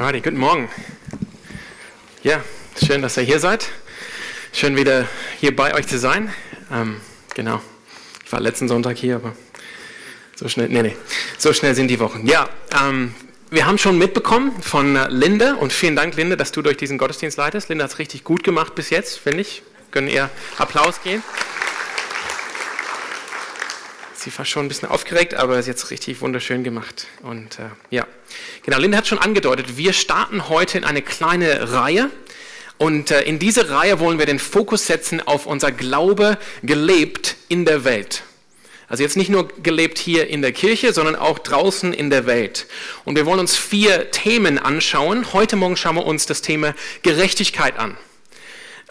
Alrighty, guten Morgen. Ja, schön, dass ihr hier seid. Schön wieder hier bei euch zu sein. Ähm, genau. Ich war letzten Sonntag hier, aber so schnell, nee, nee, so schnell sind die Wochen. Ja, ähm, wir haben schon mitbekommen von Linde und vielen Dank, Linde, dass du durch diesen Gottesdienst leitest. Linde hat es richtig gut gemacht bis jetzt, finde ich. Können ihr Applaus geben? Sie war schon ein bisschen aufgeregt, aber ist jetzt richtig wunderschön gemacht. Und äh, ja, genau, Linda hat schon angedeutet, wir starten heute in eine kleine Reihe. Und äh, in diese Reihe wollen wir den Fokus setzen auf unser Glaube gelebt in der Welt. Also jetzt nicht nur gelebt hier in der Kirche, sondern auch draußen in der Welt. Und wir wollen uns vier Themen anschauen. Heute Morgen schauen wir uns das Thema Gerechtigkeit an.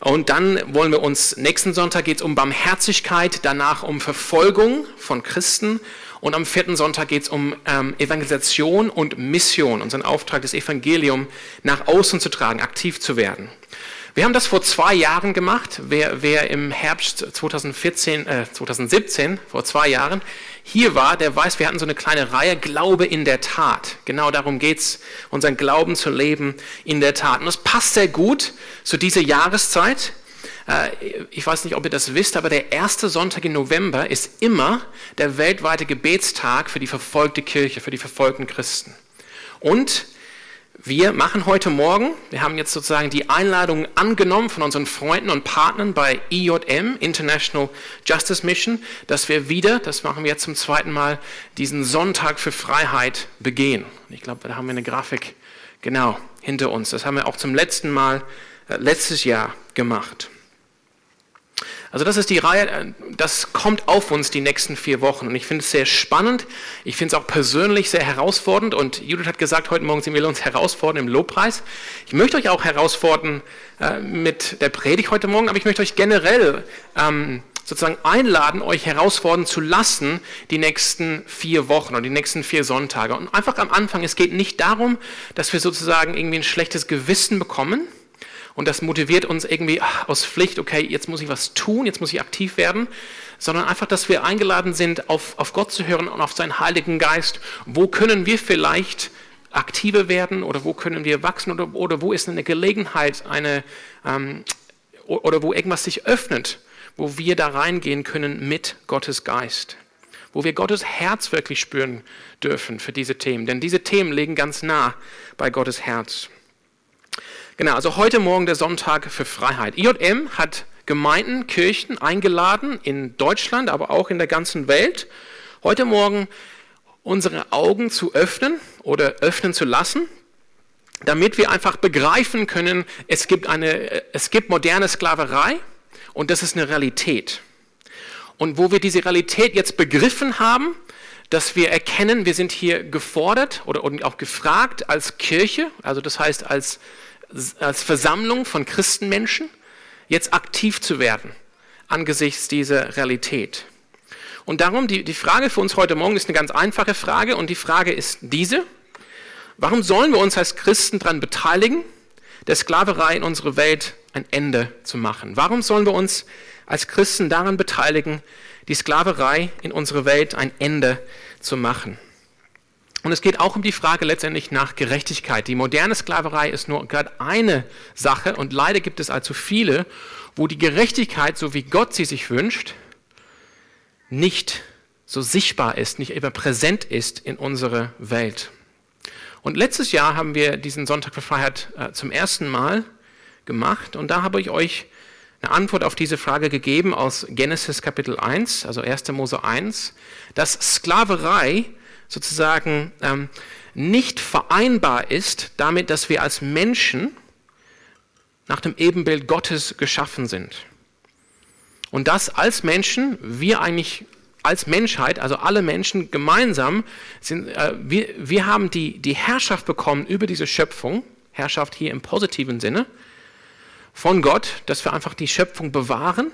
Und dann wollen wir uns, nächsten Sonntag geht es um Barmherzigkeit, danach um Verfolgung von Christen und am vierten Sonntag geht es um ähm, Evangelisation und Mission, unseren Auftrag, das Evangelium nach außen zu tragen, aktiv zu werden. Wir haben das vor zwei Jahren gemacht. Wer, wer im Herbst 2014, äh, 2017, vor zwei Jahren, hier war, der weiß, wir hatten so eine kleine Reihe Glaube in der Tat. Genau darum geht es, unseren Glauben zu leben in der Tat. Und das passt sehr gut zu dieser Jahreszeit. Äh, ich weiß nicht, ob ihr das wisst, aber der erste Sonntag im November ist immer der weltweite Gebetstag für die verfolgte Kirche, für die verfolgten Christen. Und wir machen heute Morgen, wir haben jetzt sozusagen die Einladung angenommen von unseren Freunden und Partnern bei IJM, International Justice Mission, dass wir wieder, das machen wir jetzt zum zweiten Mal, diesen Sonntag für Freiheit begehen. Ich glaube, da haben wir eine Grafik genau hinter uns. Das haben wir auch zum letzten Mal äh, letztes Jahr gemacht. Also das ist die Reihe, äh, das kommt auf uns die nächsten vier Wochen. Und ich finde es sehr spannend. Ich finde es auch persönlich sehr herausfordernd. Und Judith hat gesagt, heute Morgen sie will uns herausfordern im Lobpreis. Ich möchte euch auch herausfordern äh, mit der Predigt heute Morgen, aber ich möchte euch generell ähm, sozusagen einladen, euch herausfordern zu lassen, die nächsten vier Wochen oder die nächsten vier Sonntage. Und einfach am Anfang, es geht nicht darum, dass wir sozusagen irgendwie ein schlechtes Gewissen bekommen, und das motiviert uns irgendwie ach, aus Pflicht, okay, jetzt muss ich was tun, jetzt muss ich aktiv werden, sondern einfach, dass wir eingeladen sind, auf, auf Gott zu hören und auf seinen Heiligen Geist. Wo können wir vielleicht aktiver werden oder wo können wir wachsen oder, oder wo ist eine Gelegenheit, eine, ähm, oder wo irgendwas sich öffnet, wo wir da reingehen können mit Gottes Geist wo wir Gottes Herz wirklich spüren dürfen für diese Themen. Denn diese Themen liegen ganz nah bei Gottes Herz. Genau, also heute Morgen der Sonntag für Freiheit. IJM hat Gemeinden, Kirchen eingeladen in Deutschland, aber auch in der ganzen Welt, heute Morgen unsere Augen zu öffnen oder öffnen zu lassen, damit wir einfach begreifen können, es gibt, eine, es gibt moderne Sklaverei und das ist eine Realität. Und wo wir diese Realität jetzt begriffen haben, dass wir erkennen, wir sind hier gefordert oder auch gefragt als Kirche, also das heißt als als Versammlung von Christenmenschen jetzt aktiv zu werden angesichts dieser Realität. Und darum, die, die Frage für uns heute Morgen ist eine ganz einfache Frage und die Frage ist diese. Warum sollen wir uns als Christen daran beteiligen, der Sklaverei in unserer Welt ein Ende zu machen? Warum sollen wir uns als Christen daran beteiligen, die Sklaverei in unserer Welt ein Ende zu machen? Und es geht auch um die Frage letztendlich nach Gerechtigkeit. Die moderne Sklaverei ist nur gerade eine Sache und leider gibt es allzu viele, wo die Gerechtigkeit, so wie Gott sie sich wünscht, nicht so sichtbar ist, nicht immer präsent ist in unserer Welt. Und letztes Jahr haben wir diesen Sonntag für Freiheit äh, zum ersten Mal gemacht und da habe ich euch eine Antwort auf diese Frage gegeben aus Genesis Kapitel 1, also 1. Mose 1, dass Sklaverei sozusagen ähm, nicht vereinbar ist damit, dass wir als Menschen nach dem Ebenbild Gottes geschaffen sind. Und dass als Menschen, wir eigentlich als Menschheit, also alle Menschen gemeinsam, sind, äh, wir, wir haben die, die Herrschaft bekommen über diese Schöpfung, Herrschaft hier im positiven Sinne, von Gott, dass wir einfach die Schöpfung bewahren.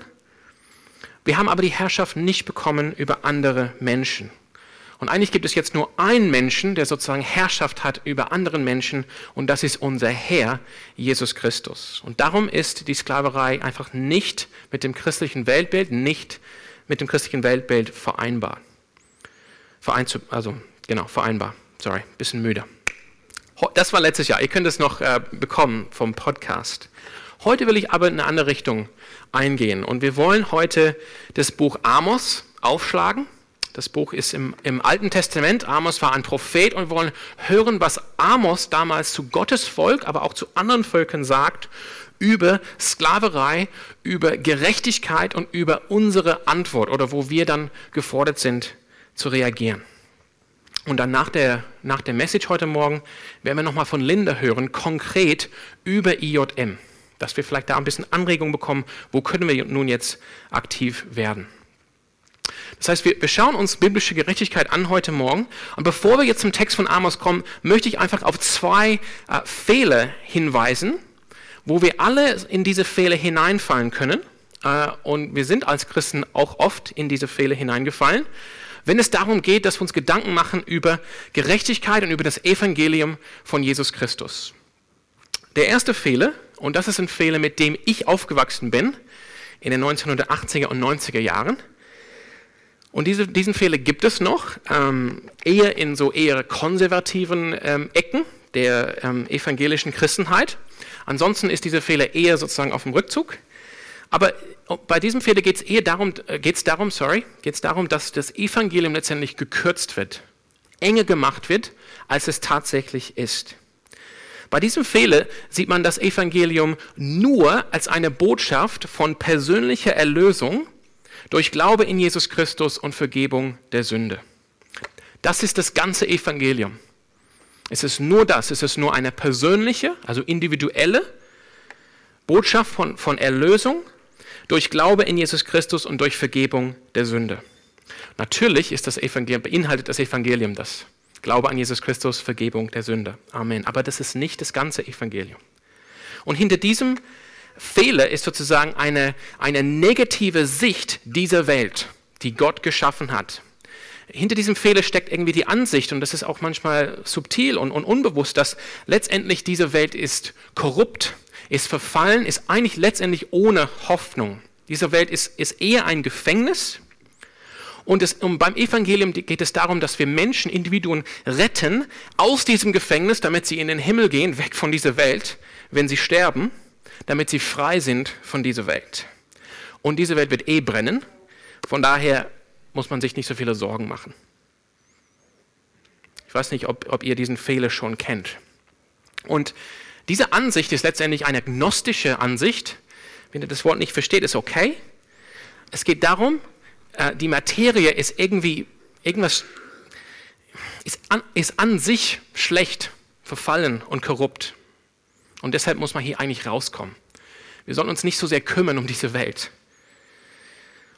Wir haben aber die Herrschaft nicht bekommen über andere Menschen. Und eigentlich gibt es jetzt nur einen Menschen, der sozusagen Herrschaft hat über anderen Menschen und das ist unser Herr, Jesus Christus. Und darum ist die Sklaverei einfach nicht mit dem christlichen Weltbild, nicht mit dem christlichen Weltbild vereinbar. Verein also, genau, vereinbar. Sorry, bisschen müde. Das war letztes Jahr. Ihr könnt es noch äh, bekommen vom Podcast. Heute will ich aber in eine andere Richtung eingehen. Und wir wollen heute das Buch Amos aufschlagen. Das Buch ist im, im Alten Testament. Amos war ein Prophet und wir wollen hören, was Amos damals zu Gottes Volk, aber auch zu anderen Völkern sagt über Sklaverei, über Gerechtigkeit und über unsere Antwort oder wo wir dann gefordert sind zu reagieren. Und dann nach der, nach der Message heute Morgen werden wir nochmal von Linda hören, konkret über IJM, dass wir vielleicht da ein bisschen Anregung bekommen, wo können wir nun jetzt aktiv werden. Das heißt, wir, wir schauen uns biblische Gerechtigkeit an heute Morgen. Und bevor wir jetzt zum Text von Amos kommen, möchte ich einfach auf zwei äh, Fehler hinweisen, wo wir alle in diese Fehler hineinfallen können. Äh, und wir sind als Christen auch oft in diese Fehler hineingefallen. Wenn es darum geht, dass wir uns Gedanken machen über Gerechtigkeit und über das Evangelium von Jesus Christus. Der erste Fehler, und das ist ein Fehler, mit dem ich aufgewachsen bin, in den 1980er und 90er Jahren, und diese, diesen Fehler gibt es noch, ähm, eher in so eher konservativen ähm, Ecken der ähm, evangelischen Christenheit. Ansonsten ist dieser Fehler eher sozusagen auf dem Rückzug. Aber oh, bei diesem Fehler geht es eher darum, äh, geht's darum, sorry, geht's darum, dass das Evangelium letztendlich gekürzt wird, enger gemacht wird, als es tatsächlich ist. Bei diesem Fehler sieht man das Evangelium nur als eine Botschaft von persönlicher Erlösung durch Glaube in Jesus Christus und Vergebung der Sünde. Das ist das ganze Evangelium. Es ist nur das, es ist nur eine persönliche, also individuelle Botschaft von, von Erlösung durch Glaube in Jesus Christus und durch Vergebung der Sünde. Natürlich ist das Evangelium, beinhaltet das Evangelium das. Glaube an Jesus Christus, Vergebung der Sünde. Amen. Aber das ist nicht das ganze Evangelium. Und hinter diesem Fehler ist sozusagen eine, eine negative Sicht dieser Welt, die Gott geschaffen hat. Hinter diesem Fehler steckt irgendwie die Ansicht, und das ist auch manchmal subtil und, und unbewusst, dass letztendlich diese Welt ist korrupt, ist verfallen, ist eigentlich letztendlich ohne Hoffnung. Diese Welt ist, ist eher ein Gefängnis. Und, es, und beim Evangelium geht es darum, dass wir Menschen, Individuen retten aus diesem Gefängnis, damit sie in den Himmel gehen, weg von dieser Welt, wenn sie sterben damit sie frei sind von dieser Welt. Und diese Welt wird eh brennen, von daher muss man sich nicht so viele Sorgen machen. Ich weiß nicht, ob, ob ihr diesen Fehler schon kennt. Und diese Ansicht ist letztendlich eine gnostische Ansicht. Wenn ihr das Wort nicht versteht, ist okay. Es geht darum, äh, die Materie ist irgendwie, irgendwas ist an, ist an sich schlecht, verfallen und korrupt. Und deshalb muss man hier eigentlich rauskommen. Wir sollen uns nicht so sehr kümmern um diese Welt.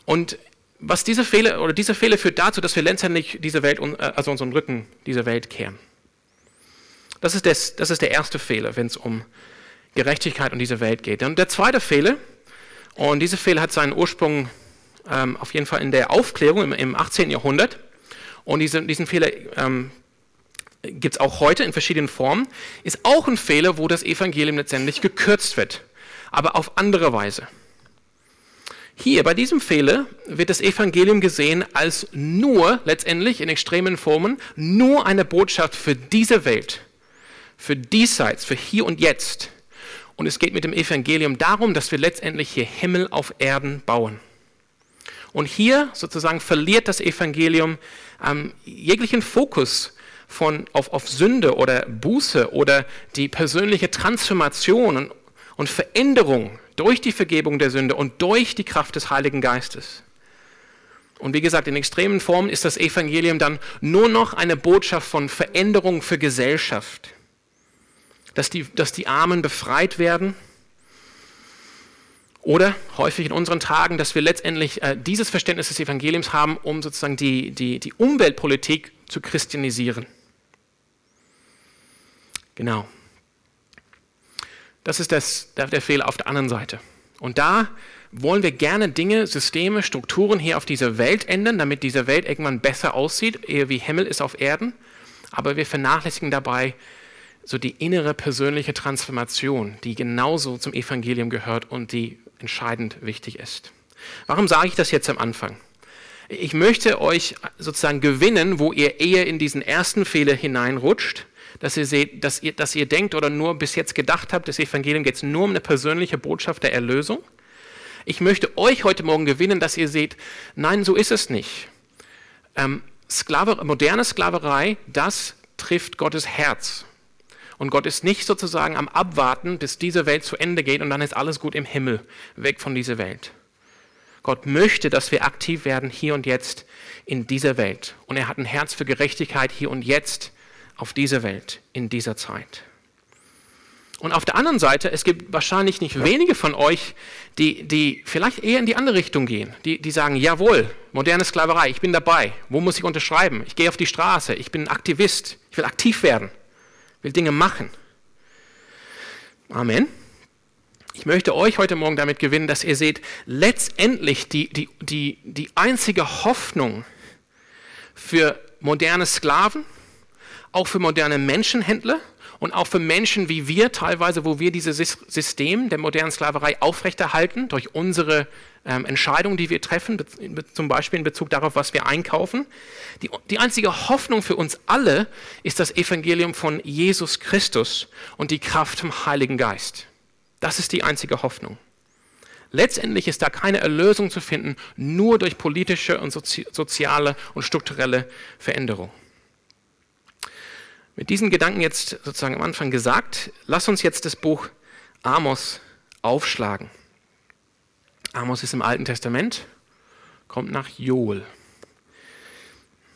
Und was diese Fehler oder diese Fehler führt dazu, dass wir letztendlich diese Welt, äh, also unseren Rücken dieser Welt kehren. Das ist, das, das ist der erste Fehler, wenn es um Gerechtigkeit und diese Welt geht. Und der zweite Fehler, und dieser Fehler hat seinen Ursprung ähm, auf jeden Fall in der Aufklärung im, im 18. Jahrhundert. Und diese, diesen Fehler ähm, gibt es auch heute in verschiedenen Formen, ist auch ein Fehler, wo das Evangelium letztendlich gekürzt wird, aber auf andere Weise. Hier bei diesem Fehler wird das Evangelium gesehen als nur, letztendlich in extremen Formen, nur eine Botschaft für diese Welt, für diesseits, für hier und jetzt. Und es geht mit dem Evangelium darum, dass wir letztendlich hier Himmel auf Erden bauen. Und hier sozusagen verliert das Evangelium ähm, jeglichen Fokus von, auf, auf Sünde oder Buße oder die persönliche Transformation und, und Veränderung durch die Vergebung der Sünde und durch die Kraft des Heiligen Geistes. Und wie gesagt, in extremen Formen ist das Evangelium dann nur noch eine Botschaft von Veränderung für Gesellschaft. Dass die, dass die Armen befreit werden. Oder häufig in unseren Tagen, dass wir letztendlich äh, dieses Verständnis des Evangeliums haben, um sozusagen die, die, die Umweltpolitik zu christianisieren. Genau. Das ist das, der Fehler auf der anderen Seite. Und da wollen wir gerne Dinge, Systeme, Strukturen hier auf dieser Welt ändern, damit diese Welt irgendwann besser aussieht, eher wie Himmel ist auf Erden. Aber wir vernachlässigen dabei so die innere persönliche Transformation, die genauso zum Evangelium gehört und die entscheidend wichtig ist. Warum sage ich das jetzt am Anfang? Ich möchte euch sozusagen gewinnen, wo ihr eher in diesen ersten Fehler hineinrutscht, dass ihr seht, dass ihr, dass ihr denkt oder nur bis jetzt gedacht habt, das Evangelium geht nur um eine persönliche Botschaft der Erlösung. Ich möchte euch heute Morgen gewinnen, dass ihr seht, nein, so ist es nicht. Ähm, Sklave, moderne Sklaverei, das trifft Gottes Herz. Und Gott ist nicht sozusagen am Abwarten, bis diese Welt zu Ende geht und dann ist alles gut im Himmel, weg von dieser Welt. Gott möchte, dass wir aktiv werden hier und jetzt in dieser Welt. Und er hat ein Herz für Gerechtigkeit hier und jetzt auf dieser Welt, in dieser Zeit. Und auf der anderen Seite, es gibt wahrscheinlich nicht wenige von euch, die, die vielleicht eher in die andere Richtung gehen, die, die sagen, jawohl, moderne Sklaverei, ich bin dabei, wo muss ich unterschreiben? Ich gehe auf die Straße, ich bin Aktivist, ich will aktiv werden, will Dinge machen. Amen. Ich möchte euch heute Morgen damit gewinnen, dass ihr seht, letztendlich die, die, die, die einzige Hoffnung für moderne Sklaven, auch für moderne Menschenhändler und auch für Menschen wie wir teilweise, wo wir dieses System der modernen Sklaverei aufrechterhalten durch unsere ähm, Entscheidungen, die wir treffen, zum Beispiel in Bezug darauf, was wir einkaufen. Die, die einzige Hoffnung für uns alle ist das Evangelium von Jesus Christus und die Kraft vom Heiligen Geist. Das ist die einzige Hoffnung. Letztendlich ist da keine Erlösung zu finden, nur durch politische und soziale und strukturelle Veränderung. Mit diesen Gedanken jetzt sozusagen am Anfang gesagt, lass uns jetzt das Buch Amos aufschlagen. Amos ist im Alten Testament, kommt nach Joel.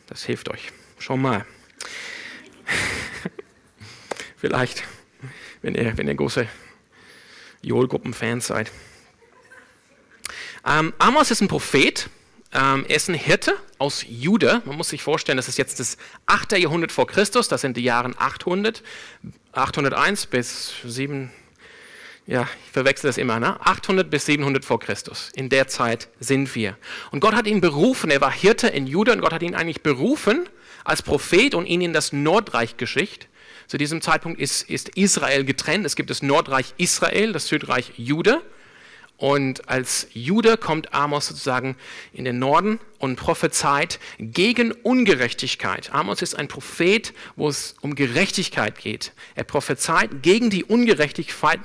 Das hilft euch schon mal. Vielleicht, wenn ihr, wenn ihr große Joel-Gruppen-Fans seid. Ähm, Amos ist ein Prophet, ähm, er ist ein Hirte aus Juda. Man muss sich vorstellen, das ist jetzt das 8. Jahrhundert vor Christus, das sind die Jahre 800, 801 bis 7, ja, ich verwechsel das immer, ne? 800 bis 700 vor Christus. In der Zeit sind wir. Und Gott hat ihn berufen, er war Hirte in Juda und Gott hat ihn eigentlich berufen als Prophet und ihn in das Nordreich geschickt. Zu diesem Zeitpunkt ist, ist Israel getrennt. Es gibt das Nordreich Israel, das Südreich Juda. Und als Jude kommt Amos sozusagen in den Norden und prophezeit gegen Ungerechtigkeit. Amos ist ein Prophet, wo es um Gerechtigkeit geht. Er prophezeit gegen die Ungerechtigkeit,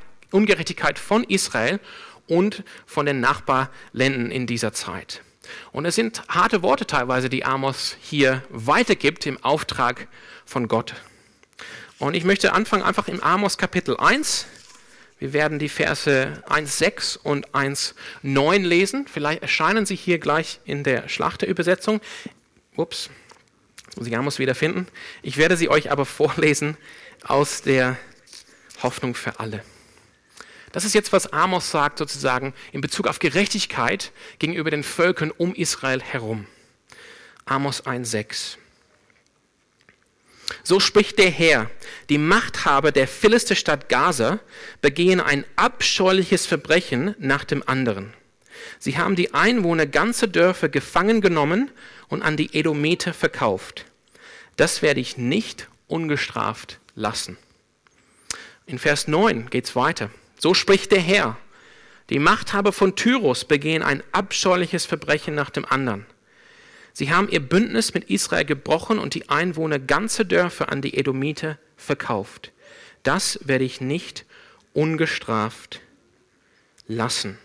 von Israel und von den Nachbarländern in dieser Zeit. Und es sind harte Worte teilweise, die Amos hier weitergibt im Auftrag von Gott. Und ich möchte anfangen einfach im Amos Kapitel 1, wir werden die Verse 1,6 und 1,9 lesen. Vielleicht erscheinen sie hier gleich in der Schlachterübersetzung. Ups, jetzt muss ich Amos wieder finden. Ich werde sie euch aber vorlesen aus der Hoffnung für alle. Das ist jetzt, was Amos sagt, sozusagen in Bezug auf Gerechtigkeit gegenüber den Völkern um Israel herum. Amos 1,6. So spricht der Herr, die Machthaber der Philisterstadt Gaza begehen ein abscheuliches Verbrechen nach dem anderen. Sie haben die Einwohner ganzer Dörfer gefangen genommen und an die Edometer verkauft. Das werde ich nicht ungestraft lassen. In Vers 9 geht es weiter. So spricht der Herr. Die Machthaber von Tyrus begehen ein abscheuliches Verbrechen nach dem anderen. Sie haben ihr Bündnis mit Israel gebrochen und die Einwohner ganzer Dörfer an die Edomiter verkauft. Das werde ich nicht ungestraft lassen.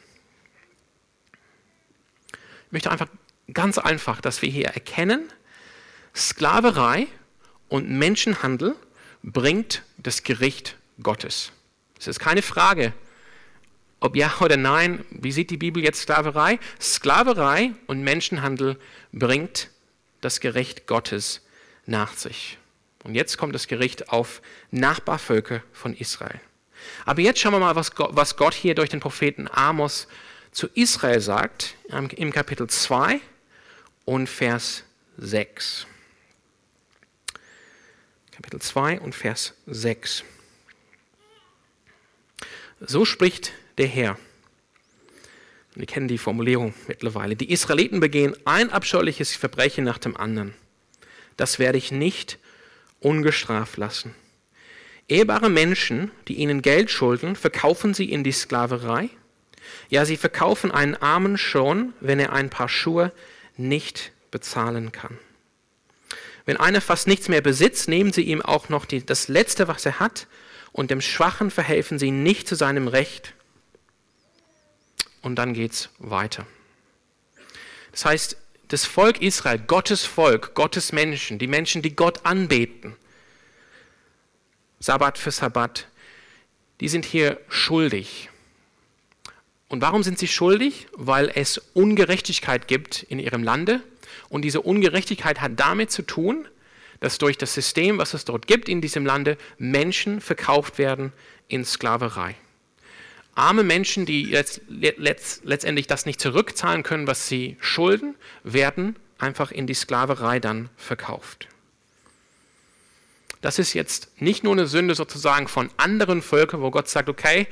Ich möchte einfach ganz einfach, dass wir hier erkennen, Sklaverei und Menschenhandel bringt das Gericht Gottes. Es ist keine Frage, ob ja oder nein, wie sieht die Bibel jetzt Sklaverei? Sklaverei und Menschenhandel bringt das Gericht Gottes nach sich. Und jetzt kommt das Gericht auf Nachbarvölker von Israel. Aber jetzt schauen wir mal, was Gott, hier durch den Propheten Amos zu Israel sagt, im Kapitel 2 und Vers 6. Kapitel 2 und Vers 6. So spricht der Herr. Wir kennen die Formulierung mittlerweile. Die Israeliten begehen ein abscheuliches Verbrechen nach dem anderen. Das werde ich nicht ungestraft lassen. Ehrbare Menschen, die ihnen Geld schulden, verkaufen sie in die Sklaverei. Ja, sie verkaufen einen Armen schon, wenn er ein paar Schuhe nicht bezahlen kann. Wenn einer fast nichts mehr besitzt, nehmen sie ihm auch noch die, das Letzte, was er hat, und dem Schwachen verhelfen sie nicht zu seinem Recht. Und dann geht es weiter. Das heißt, das Volk Israel, Gottes Volk, Gottes Menschen, die Menschen, die Gott anbeten, Sabbat für Sabbat, die sind hier schuldig. Und warum sind sie schuldig? Weil es Ungerechtigkeit gibt in ihrem Lande. Und diese Ungerechtigkeit hat damit zu tun, dass durch das System, was es dort gibt in diesem Lande, Menschen verkauft werden in Sklaverei. Arme Menschen, die letzt, letzt, letztendlich das nicht zurückzahlen können, was sie schulden, werden einfach in die Sklaverei dann verkauft. Das ist jetzt nicht nur eine Sünde sozusagen von anderen Völkern, wo Gott sagt, okay,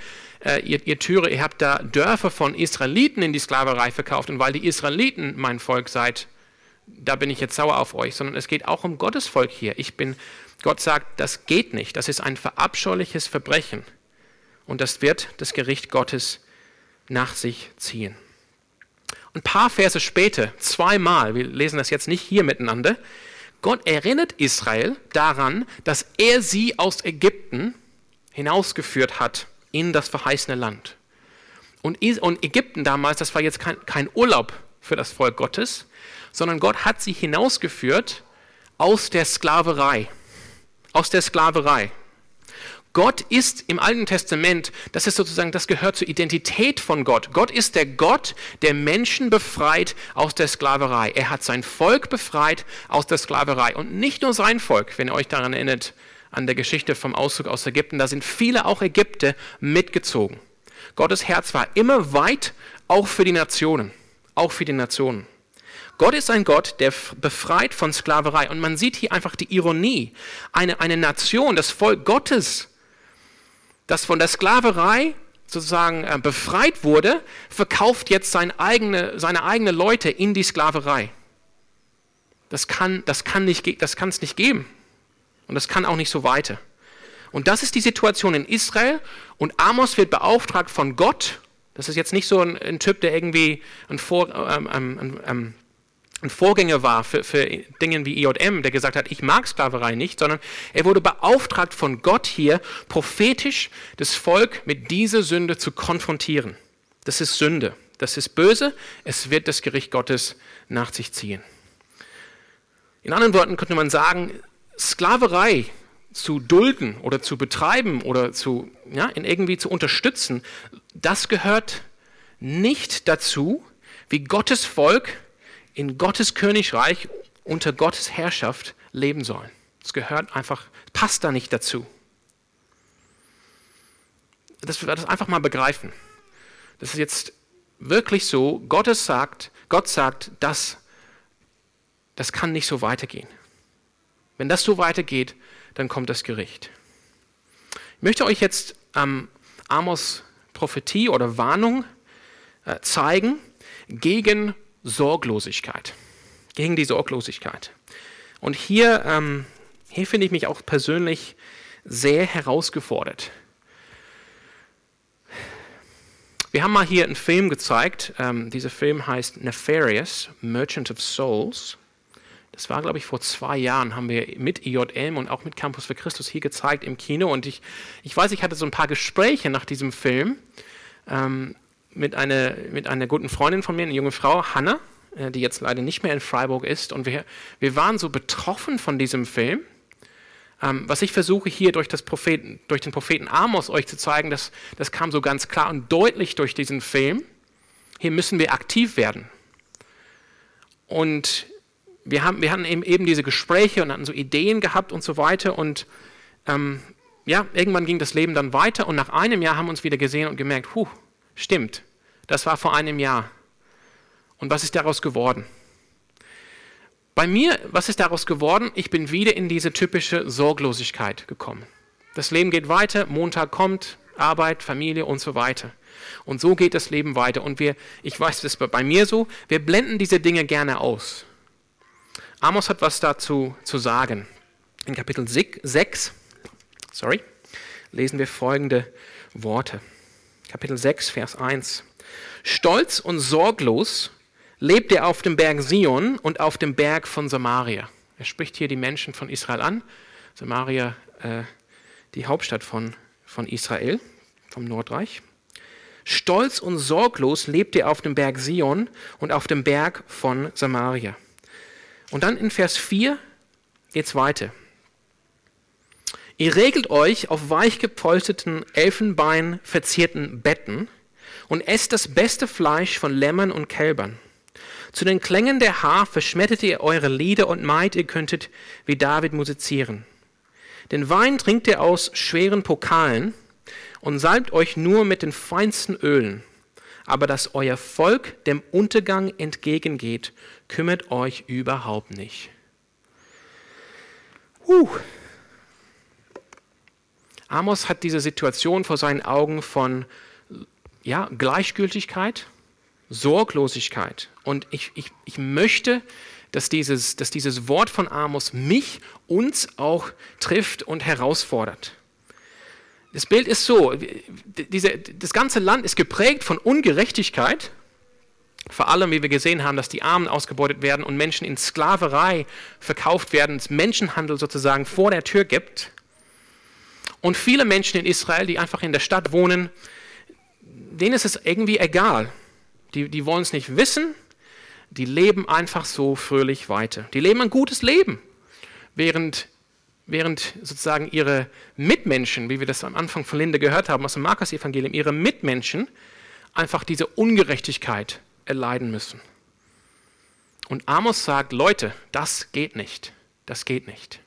äh, ihr, ihr Türe, ihr habt da Dörfer von Israeliten in die Sklaverei verkauft und weil die Israeliten mein Volk seid, da bin ich jetzt sauer auf euch, sondern es geht auch um Gottes Volk hier. Ich bin, Gott sagt, das geht nicht, das ist ein verabscheuliches Verbrechen und das wird das Gericht Gottes nach sich ziehen. Ein paar Verse später, zweimal, wir lesen das jetzt nicht hier miteinander, Gott erinnert Israel daran, dass er sie aus Ägypten hinausgeführt hat in das verheißene Land. Und, Ägypten damals, das war jetzt kein, kein Urlaub für das Volk Gottes, sondern Gott hat sie hinausgeführt aus der Sklaverei. Aus der Sklaverei. Gott ist im Alten Testament, das ist sozusagen, das gehört zur Identität von Gott. Gott ist der Gott, der Menschen befreit aus der Sklaverei. Er hat sein Volk befreit aus der Sklaverei. Und nicht nur sein Volk, wenn ihr euch daran erinnert, an der Geschichte vom Auszug aus Ägypten, da sind viele auch Ägypter mitgezogen. Gottes Herz war immer weit, auch für die Nationen. Auch für die Nationen. Gott ist ein Gott, der befreit von Sklaverei. Und man sieht hier einfach die Ironie. Eine, eine Nation, das Volk Gottes, das von der Sklaverei sozusagen äh, befreit wurde, verkauft jetzt seine eigene, seine eigene Leute in die Sklaverei. Das kann das kann nicht, es nicht geben. Und das kann auch nicht so weiter. Und das ist die Situation in Israel. Und Amos wird beauftragt von Gott. Das ist jetzt nicht so ein, ein Typ, der irgendwie ein, Vor, ähm, ähm, ähm, ein Vorgänger war für, für Dinge wie IJM, der gesagt hat, ich mag Sklaverei nicht, sondern er wurde beauftragt von Gott hier, prophetisch das Volk mit dieser Sünde zu konfrontieren. Das ist Sünde, das ist böse, es wird das Gericht Gottes nach sich ziehen. In anderen Worten könnte man sagen, Sklaverei zu dulden oder zu betreiben oder zu, ja, in irgendwie zu unterstützen, das gehört nicht dazu, wie Gottes Volk in Gottes Königreich unter Gottes Herrschaft leben sollen. Es gehört einfach, passt da nicht dazu. Das wir das einfach mal begreifen. Das ist jetzt wirklich so, Gottes sagt, Gott sagt, das, das kann nicht so weitergehen. Wenn das so weitergeht, dann kommt das Gericht. Ich möchte euch jetzt ähm, Amos Prophetie oder Warnung äh, zeigen gegen Sorglosigkeit, gegen die Sorglosigkeit. Und hier, ähm, hier finde ich mich auch persönlich sehr herausgefordert. Wir haben mal hier einen Film gezeigt. Ähm, dieser Film heißt Nefarious, Merchant of Souls. Das war, glaube ich, vor zwei Jahren, haben wir mit IJM und auch mit Campus für Christus hier gezeigt im Kino. Und ich, ich weiß, ich hatte so ein paar Gespräche nach diesem Film. Ähm, mit einer, mit einer guten Freundin von mir, eine junge Frau, Hannah, äh, die jetzt leider nicht mehr in Freiburg ist. Und wir, wir waren so betroffen von diesem Film. Ähm, was ich versuche hier durch, Propheten, durch den Propheten Amos euch zu zeigen, das, das kam so ganz klar und deutlich durch diesen Film. Hier müssen wir aktiv werden. Und wir, haben, wir hatten eben, eben diese Gespräche und hatten so Ideen gehabt und so weiter. Und ähm, ja, irgendwann ging das Leben dann weiter und nach einem Jahr haben wir uns wieder gesehen und gemerkt, huh, Stimmt, das war vor einem Jahr. Und was ist daraus geworden? Bei mir, was ist daraus geworden? Ich bin wieder in diese typische Sorglosigkeit gekommen. Das Leben geht weiter, Montag kommt, Arbeit, Familie und so weiter. Und so geht das Leben weiter. Und wir, ich weiß, das ist bei mir so, wir blenden diese Dinge gerne aus. Amos hat was dazu zu sagen. In Kapitel 6, sorry, lesen wir folgende Worte. Kapitel 6, Vers 1. Stolz und sorglos lebt er auf dem Berg Sion und auf dem Berg von Samaria. Er spricht hier die Menschen von Israel an. Samaria, äh, die Hauptstadt von, von Israel, vom Nordreich. Stolz und sorglos lebt ihr auf dem Berg Sion und auf dem Berg von Samaria. Und dann in Vers 4 geht's weiter. Ihr regelt euch auf weich gepolsterten, Elfenbein verzierten Betten und esst das beste Fleisch von Lämmern und Kälbern. Zu den Klängen der Harfe schmettert ihr eure Lieder und meint, ihr könntet wie David musizieren. Den Wein trinkt ihr aus schweren Pokalen und salbt euch nur mit den feinsten Ölen. Aber dass euer Volk dem Untergang entgegengeht, kümmert euch überhaupt nicht. Huh. Amos hat diese Situation vor seinen Augen von ja, Gleichgültigkeit, Sorglosigkeit. Und ich, ich, ich möchte, dass dieses, dass dieses Wort von Amos mich, uns auch trifft und herausfordert. Das Bild ist so, diese, das ganze Land ist geprägt von Ungerechtigkeit, vor allem, wie wir gesehen haben, dass die Armen ausgebeutet werden und Menschen in Sklaverei verkauft werden, es Menschenhandel sozusagen vor der Tür gibt. Und viele Menschen in Israel, die einfach in der Stadt wohnen, denen ist es irgendwie egal. Die, die wollen es nicht wissen, die leben einfach so fröhlich weiter. Die leben ein gutes Leben, während, während sozusagen ihre Mitmenschen, wie wir das am Anfang von Linde gehört haben aus dem Markus-Evangelium, ihre Mitmenschen einfach diese Ungerechtigkeit erleiden müssen. Und Amos sagt, Leute, das geht nicht. Das geht nicht.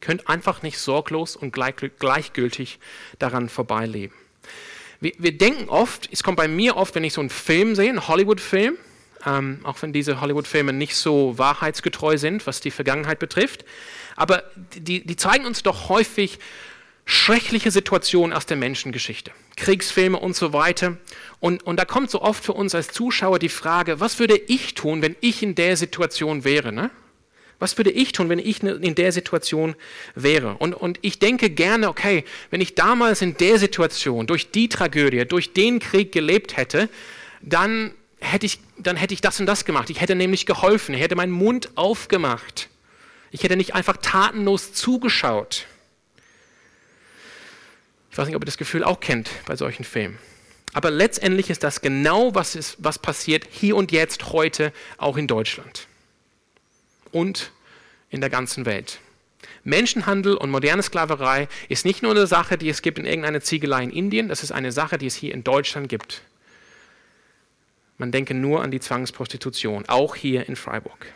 Könnt einfach nicht sorglos und gleichgültig daran vorbeileben. Wir, wir denken oft, es kommt bei mir oft, wenn ich so einen Film sehe, einen Hollywood-Film, ähm, auch wenn diese Hollywood-Filme nicht so wahrheitsgetreu sind, was die Vergangenheit betrifft, aber die, die zeigen uns doch häufig schreckliche Situationen aus der Menschengeschichte, Kriegsfilme und so weiter. Und, und da kommt so oft für uns als Zuschauer die Frage, was würde ich tun, wenn ich in der Situation wäre? Ne? Was würde ich tun, wenn ich in der Situation wäre? Und, und ich denke gerne, okay, wenn ich damals in der Situation, durch die Tragödie, durch den Krieg gelebt hätte, dann hätte ich, dann hätte ich das und das gemacht. Ich hätte nämlich geholfen. Ich hätte meinen Mund aufgemacht. Ich hätte nicht einfach tatenlos zugeschaut. Ich weiß nicht, ob ihr das Gefühl auch kennt bei solchen Filmen. Aber letztendlich ist das genau, was, ist, was passiert hier und jetzt, heute, auch in Deutschland und in der ganzen Welt. Menschenhandel und moderne Sklaverei ist nicht nur eine Sache, die es gibt in irgendeiner Ziegelei in Indien, das ist eine Sache, die es hier in Deutschland gibt. Man denke nur an die Zwangsprostitution, auch hier in Freiburg.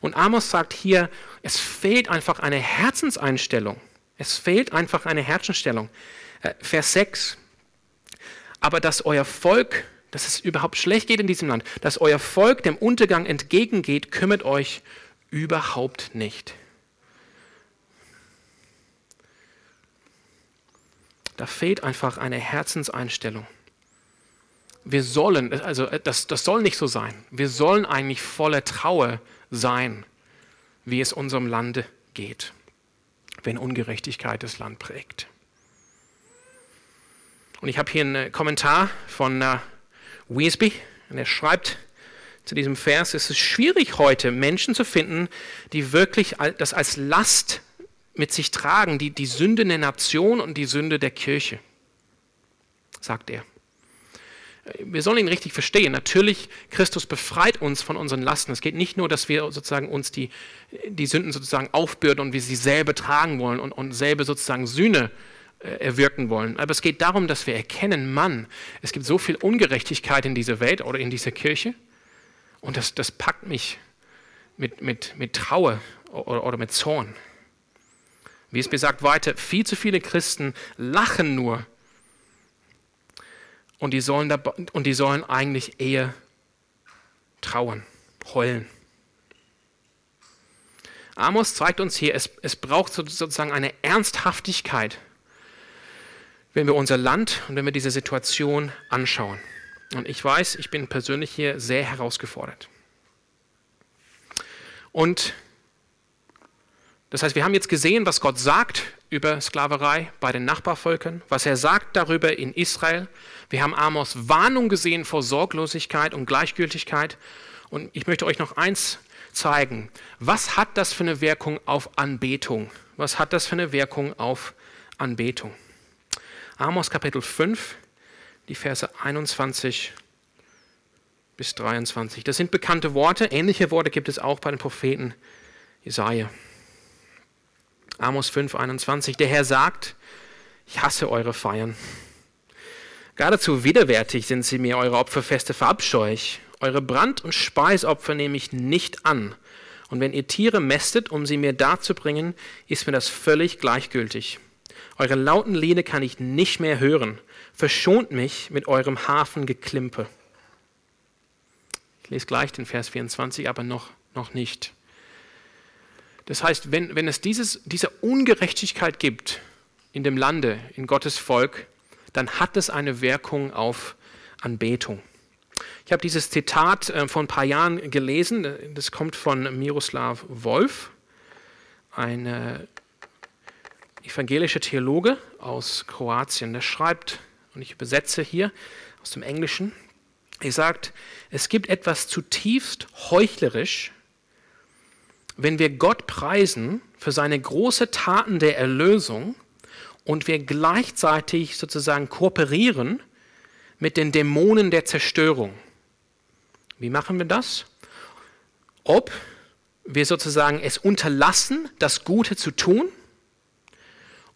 Und Amos sagt hier, es fehlt einfach eine Herzenseinstellung. Es fehlt einfach eine Herzensstellung. Äh, Vers 6. Aber dass euer Volk dass es überhaupt schlecht geht in diesem Land, dass euer Volk dem Untergang entgegengeht, kümmert euch überhaupt nicht. Da fehlt einfach eine Herzenseinstellung. Wir sollen, also das, das soll nicht so sein. Wir sollen eigentlich voller Trauer sein, wie es unserem Lande geht, wenn Ungerechtigkeit das Land prägt. Und ich habe hier einen Kommentar von äh, Weesby, und er schreibt zu diesem Vers, es ist schwierig heute, Menschen zu finden, die wirklich das als Last mit sich tragen, die, die Sünde der Nation und die Sünde der Kirche, sagt er. Wir sollen ihn richtig verstehen. Natürlich, Christus befreit uns von unseren Lasten. Es geht nicht nur, dass wir sozusagen uns die, die Sünden sozusagen aufbürden und wir sie selber tragen wollen und, und selber sozusagen Sühne äh, erwirken wollen. Aber es geht darum, dass wir erkennen, Mann, es gibt so viel Ungerechtigkeit in dieser Welt oder in dieser Kirche und das, das packt mich mit, mit, mit Trauer oder, oder mit Zorn. Wie es besagt weiter, viel zu viele Christen lachen nur und die sollen, da, und die sollen eigentlich eher trauern, heulen. Amos zeigt uns hier, es, es braucht sozusagen eine Ernsthaftigkeit wenn wir unser Land und wenn wir diese Situation anschauen. Und ich weiß, ich bin persönlich hier sehr herausgefordert. Und das heißt, wir haben jetzt gesehen, was Gott sagt über Sklaverei bei den Nachbarvölkern, was er sagt darüber in Israel. Wir haben Amos Warnung gesehen vor Sorglosigkeit und Gleichgültigkeit. Und ich möchte euch noch eins zeigen, was hat das für eine Wirkung auf Anbetung? Was hat das für eine Wirkung auf Anbetung? Amos Kapitel 5, die Verse 21 bis 23. Das sind bekannte Worte. Ähnliche Worte gibt es auch bei den Propheten Jesaja. Amos 5, 21. Der Herr sagt, ich hasse eure Feiern. Geradezu widerwärtig sind sie mir, eure Opferfeste verabscheue ich. Eure Brand- und Speisopfer nehme ich nicht an. Und wenn ihr Tiere mästet, um sie mir darzubringen, ist mir das völlig gleichgültig. Eure lauten Lieder kann ich nicht mehr hören. Verschont mich mit eurem Hafengeklimpe. Ich lese gleich den Vers 24, aber noch, noch nicht. Das heißt, wenn, wenn es dieses, diese Ungerechtigkeit gibt in dem Lande, in Gottes Volk, dann hat es eine Wirkung auf Anbetung. Ich habe dieses Zitat äh, vor ein paar Jahren gelesen, das kommt von Miroslav Wolf, ein evangelischer Theologe aus Kroatien. Der schreibt, und ich übersetze hier aus dem Englischen, er sagt, es gibt etwas zutiefst heuchlerisch, wenn wir Gott preisen für seine großen Taten der Erlösung und wir gleichzeitig sozusagen kooperieren mit den Dämonen der Zerstörung. Wie machen wir das? Ob wir sozusagen es unterlassen, das Gute zu tun,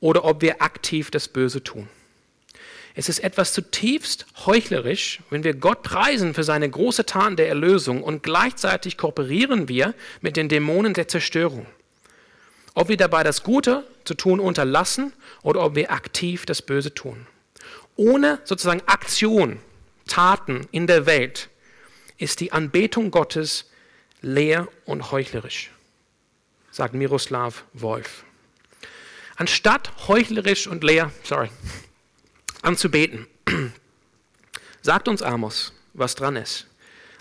oder ob wir aktiv das Böse tun. Es ist etwas zutiefst heuchlerisch, wenn wir Gott preisen für seine große Taten der Erlösung und gleichzeitig kooperieren wir mit den Dämonen der Zerstörung. Ob wir dabei das Gute zu tun unterlassen oder ob wir aktiv das Böse tun. Ohne sozusagen Aktion, Taten in der Welt ist die Anbetung Gottes leer und heuchlerisch, sagt Miroslav Wolf. Anstatt heuchlerisch und leer, sorry, anzubeten. Sagt uns Amos, was dran ist.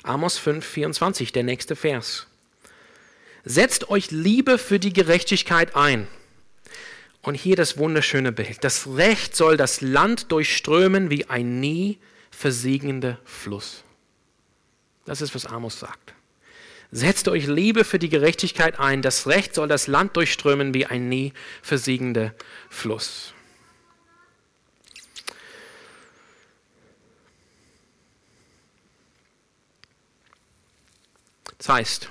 Amos 5, 24, der nächste Vers. Setzt euch Liebe für die Gerechtigkeit ein. Und hier das wunderschöne Bild. Das Recht soll das Land durchströmen wie ein nie versiegender Fluss. Das ist, was Amos sagt. Setzt euch Liebe für die Gerechtigkeit ein. Das Recht soll das Land durchströmen wie ein nie versiegender Fluss. Das heißt,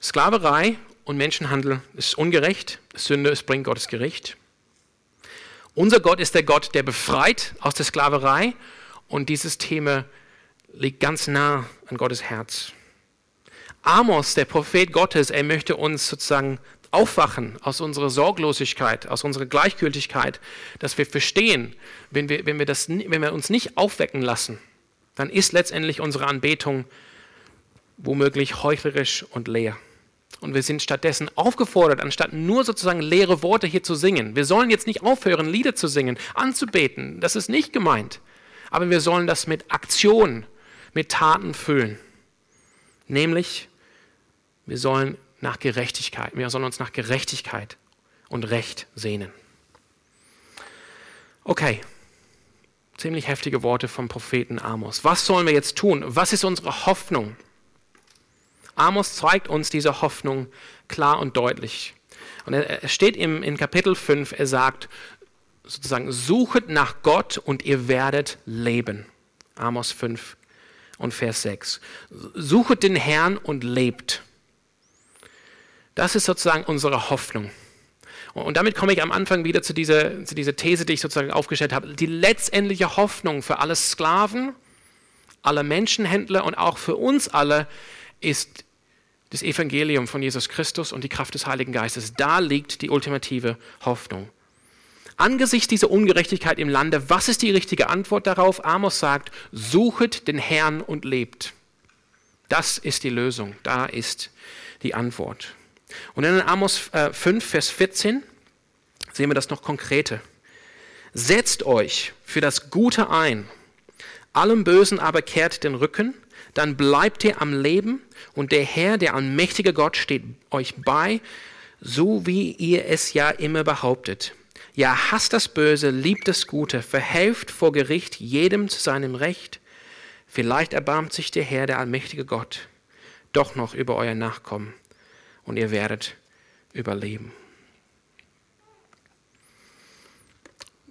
Sklaverei und Menschenhandel ist ungerecht, Sünde, es bringt Gottes Gericht. Unser Gott ist der Gott, der befreit aus der Sklaverei und dieses Thema liegt ganz nah an Gottes Herz. Amos, der Prophet Gottes, er möchte uns sozusagen aufwachen aus unserer Sorglosigkeit, aus unserer Gleichgültigkeit, dass wir verstehen, wenn wir, wenn wir, das, wenn wir uns nicht aufwecken lassen, dann ist letztendlich unsere Anbetung womöglich heuchlerisch und leer. Und wir sind stattdessen aufgefordert, anstatt nur sozusagen leere Worte hier zu singen. Wir sollen jetzt nicht aufhören, Lieder zu singen, anzubeten. Das ist nicht gemeint. Aber wir sollen das mit Aktion, mit Taten füllen. Nämlich, wir sollen nach Gerechtigkeit, wir sollen uns nach Gerechtigkeit und Recht sehnen. Okay, ziemlich heftige Worte vom Propheten Amos. Was sollen wir jetzt tun? Was ist unsere Hoffnung? Amos zeigt uns diese Hoffnung klar und deutlich. Und er steht im, in Kapitel 5, er sagt sozusagen, suchet nach Gott und ihr werdet leben. Amos 5 und Vers 6. Suchet den Herrn und lebt. Das ist sozusagen unsere Hoffnung. Und damit komme ich am Anfang wieder zu dieser, zu dieser These, die ich sozusagen aufgestellt habe. Die letztendliche Hoffnung für alle Sklaven, alle Menschenhändler und auch für uns alle ist das Evangelium von Jesus Christus und die Kraft des Heiligen Geistes. Da liegt die ultimative Hoffnung. Angesichts dieser Ungerechtigkeit im Lande, was ist die richtige Antwort darauf? Amos sagt, suchet den Herrn und lebt. Das ist die Lösung, da ist die Antwort. Und in Amos 5, äh, Vers 14 sehen wir das noch konkreter. Setzt euch für das Gute ein, allem Bösen aber kehrt den Rücken, dann bleibt ihr am Leben und der Herr, der allmächtige Gott, steht euch bei, so wie ihr es ja immer behauptet. Ja, hasst das Böse, liebt das Gute, verhelft vor Gericht jedem zu seinem Recht. Vielleicht erbarmt sich der Herr, der allmächtige Gott. doch noch über euer Nachkommen und ihr werdet überleben.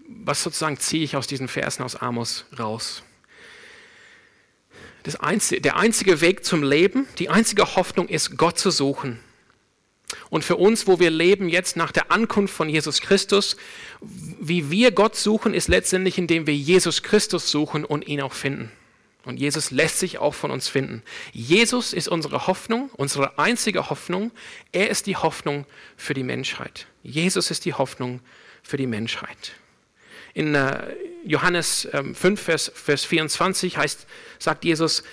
Was sozusagen ziehe ich aus diesen Versen aus Amos raus? Einzige, der einzige Weg zum Leben, die einzige Hoffnung ist, Gott zu suchen. Und für uns, wo wir leben jetzt nach der Ankunft von Jesus Christus, wie wir Gott suchen, ist letztendlich, indem wir Jesus Christus suchen und ihn auch finden. Und Jesus lässt sich auch von uns finden. Jesus ist unsere Hoffnung, unsere einzige Hoffnung. Er ist die Hoffnung für die Menschheit. Jesus ist die Hoffnung für die Menschheit. In äh, Johannes 5, ähm, Vers, Vers 24 heißt, sagt Jesus,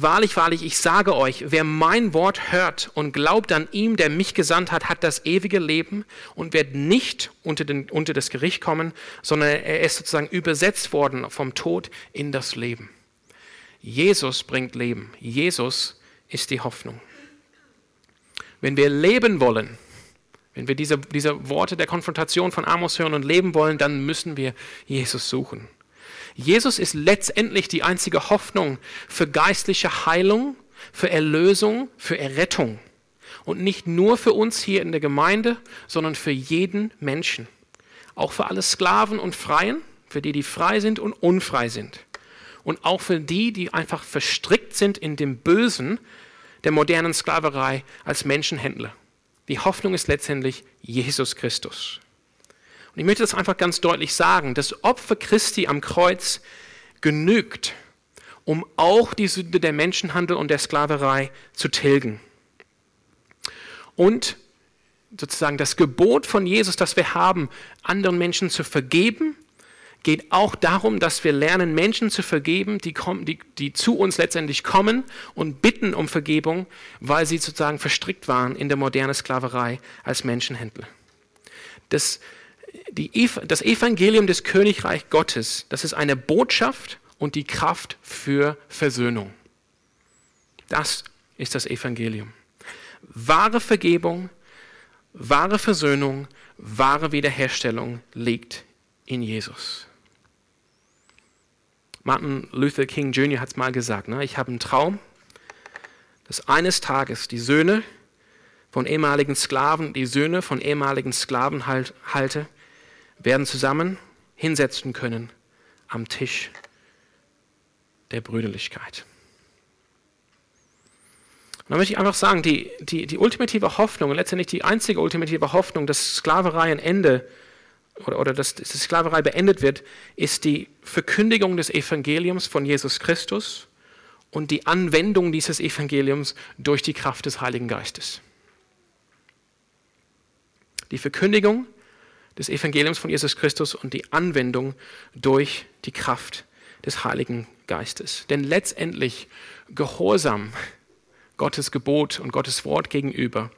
Wahrlich, wahrlich, ich sage euch, wer mein Wort hört und glaubt an ihm, der mich gesandt hat, hat das ewige Leben und wird nicht unter, den, unter das Gericht kommen, sondern er ist sozusagen übersetzt worden vom Tod in das Leben. Jesus bringt Leben. Jesus ist die Hoffnung. Wenn wir leben wollen, wenn wir diese, diese Worte der Konfrontation von Amos hören und leben wollen, dann müssen wir Jesus suchen. Jesus ist letztendlich die einzige Hoffnung für geistliche Heilung, für Erlösung, für Errettung. Und nicht nur für uns hier in der Gemeinde, sondern für jeden Menschen. Auch für alle Sklaven und Freien, für die, die frei sind und unfrei sind und auch für die, die einfach verstrickt sind in dem Bösen der modernen Sklaverei als Menschenhändler. Die Hoffnung ist letztendlich Jesus Christus. Und ich möchte das einfach ganz deutlich sagen, das Opfer Christi am Kreuz genügt, um auch die Sünde der Menschenhandel und der Sklaverei zu tilgen. Und sozusagen das Gebot von Jesus, das wir haben, anderen Menschen zu vergeben geht auch darum, dass wir lernen, Menschen zu vergeben, die, kommen, die, die zu uns letztendlich kommen und bitten um Vergebung, weil sie sozusagen verstrickt waren in der modernen Sklaverei als Menschenhändler. Das, die, das Evangelium des Königreich Gottes, das ist eine Botschaft und die Kraft für Versöhnung. Das ist das Evangelium. Wahre Vergebung, wahre Versöhnung, wahre Wiederherstellung liegt in Jesus. Martin Luther King Jr. hat es mal gesagt, ne? ich habe einen Traum, dass eines Tages die Söhne von ehemaligen Sklaven, die Söhne von ehemaligen Sklavenhalte werden zusammen hinsetzen können am Tisch der Brüderlichkeit. Und da möchte ich einfach sagen, die, die, die ultimative Hoffnung, letztendlich die einzige ultimative Hoffnung, dass Sklaverei ein Ende oder, oder dass die Sklaverei beendet wird, ist die Verkündigung des Evangeliums von Jesus Christus und die Anwendung dieses Evangeliums durch die Kraft des Heiligen Geistes. Die Verkündigung des Evangeliums von Jesus Christus und die Anwendung durch die Kraft des Heiligen Geistes. Denn letztendlich Gehorsam Gottes Gebot und Gottes Wort gegenüber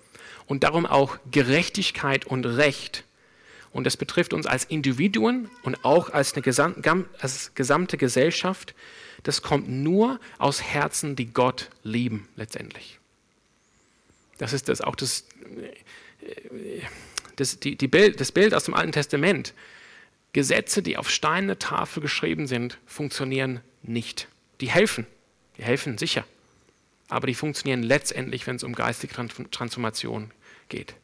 und darum auch Gerechtigkeit und Recht und das betrifft uns als Individuen und auch als eine gesamte Gesellschaft. Das kommt nur aus Herzen, die Gott lieben, letztendlich. Das ist das, auch das, das, die, die Bild, das Bild aus dem Alten Testament. Gesetze, die auf steinerne Tafel geschrieben sind, funktionieren nicht. Die helfen, die helfen sicher, aber die funktionieren letztendlich, wenn es um geistige Transformation geht.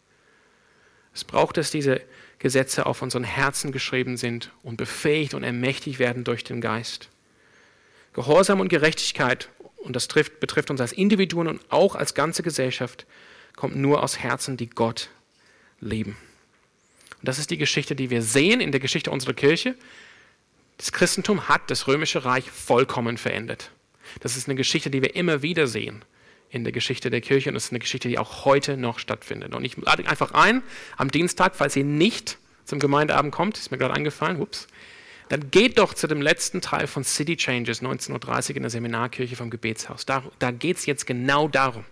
Es braucht es diese Gesetze auf unseren Herzen geschrieben sind und befähigt und ermächtigt werden durch den Geist. Gehorsam und Gerechtigkeit, und das trifft, betrifft uns als Individuen und auch als ganze Gesellschaft, kommt nur aus Herzen, die Gott lieben. Und das ist die Geschichte, die wir sehen in der Geschichte unserer Kirche. Das Christentum hat das römische Reich vollkommen verändert. Das ist eine Geschichte, die wir immer wieder sehen in der Geschichte der Kirche und es ist eine Geschichte, die auch heute noch stattfindet. Und ich lade einfach ein, am Dienstag, falls ihr nicht zum Gemeindeabend kommt, ist mir gerade eingefallen, ups, dann geht doch zu dem letzten Teil von City Changes 19.30 Uhr in der Seminarkirche vom Gebetshaus. Da, da geht es jetzt genau darum,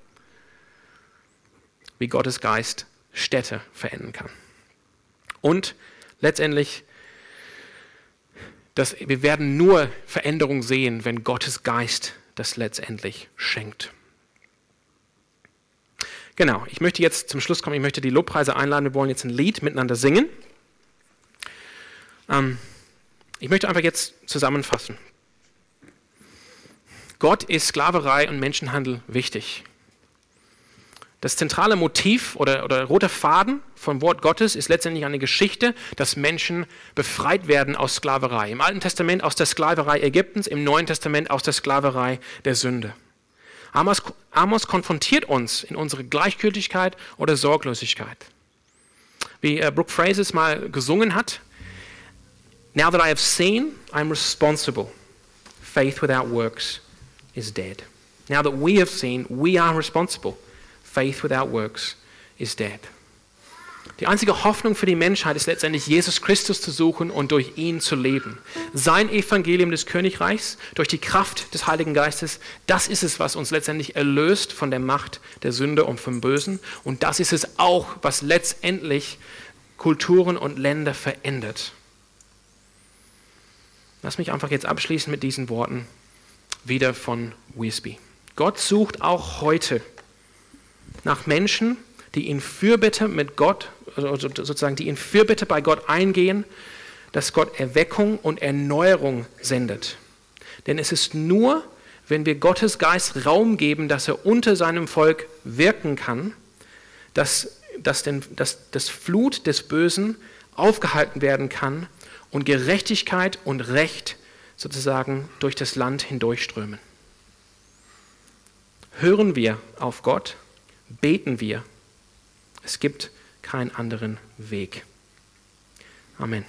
wie Gottes Geist Städte verändern kann. Und letztendlich, dass wir werden nur Veränderung sehen, wenn Gottes Geist das letztendlich schenkt. Genau, ich möchte jetzt zum Schluss kommen, ich möchte die Lobpreise einladen, wir wollen jetzt ein Lied miteinander singen. Ähm, ich möchte einfach jetzt zusammenfassen. Gott ist Sklaverei und Menschenhandel wichtig. Das zentrale Motiv oder, oder roter Faden vom Wort Gottes ist letztendlich eine Geschichte, dass Menschen befreit werden aus Sklaverei. Im Alten Testament aus der Sklaverei Ägyptens, im Neuen Testament aus der Sklaverei der Sünde. Amos, Amos konfrontiert uns in unsere Gleichgültigkeit oder Sorglosigkeit. Wie äh, Brooke Fraser mal gesungen hat, Now that I have seen, I'm responsible. Faith without works is dead. Now that we have seen, we are responsible. Faith without works is dead. Die einzige Hoffnung für die Menschheit ist letztendlich, Jesus Christus zu suchen und durch ihn zu leben. Sein Evangelium des Königreichs, durch die Kraft des Heiligen Geistes, das ist es, was uns letztendlich erlöst von der Macht der Sünde und vom Bösen. Und das ist es auch, was letztendlich Kulturen und Länder verändert. Lass mich einfach jetzt abschließen mit diesen Worten wieder von Wisby. Gott sucht auch heute nach Menschen, die in Fürbitte mit Gott, also sozusagen die in Fürbitte bei Gott eingehen, dass Gott Erweckung und Erneuerung sendet. Denn es ist nur, wenn wir Gottes Geist Raum geben, dass er unter seinem Volk wirken kann, dass, dass, den, dass das Flut des Bösen aufgehalten werden kann und Gerechtigkeit und Recht sozusagen durch das Land hindurchströmen. Hören wir auf Gott, beten wir. Es gibt keinen anderen Weg. Amen.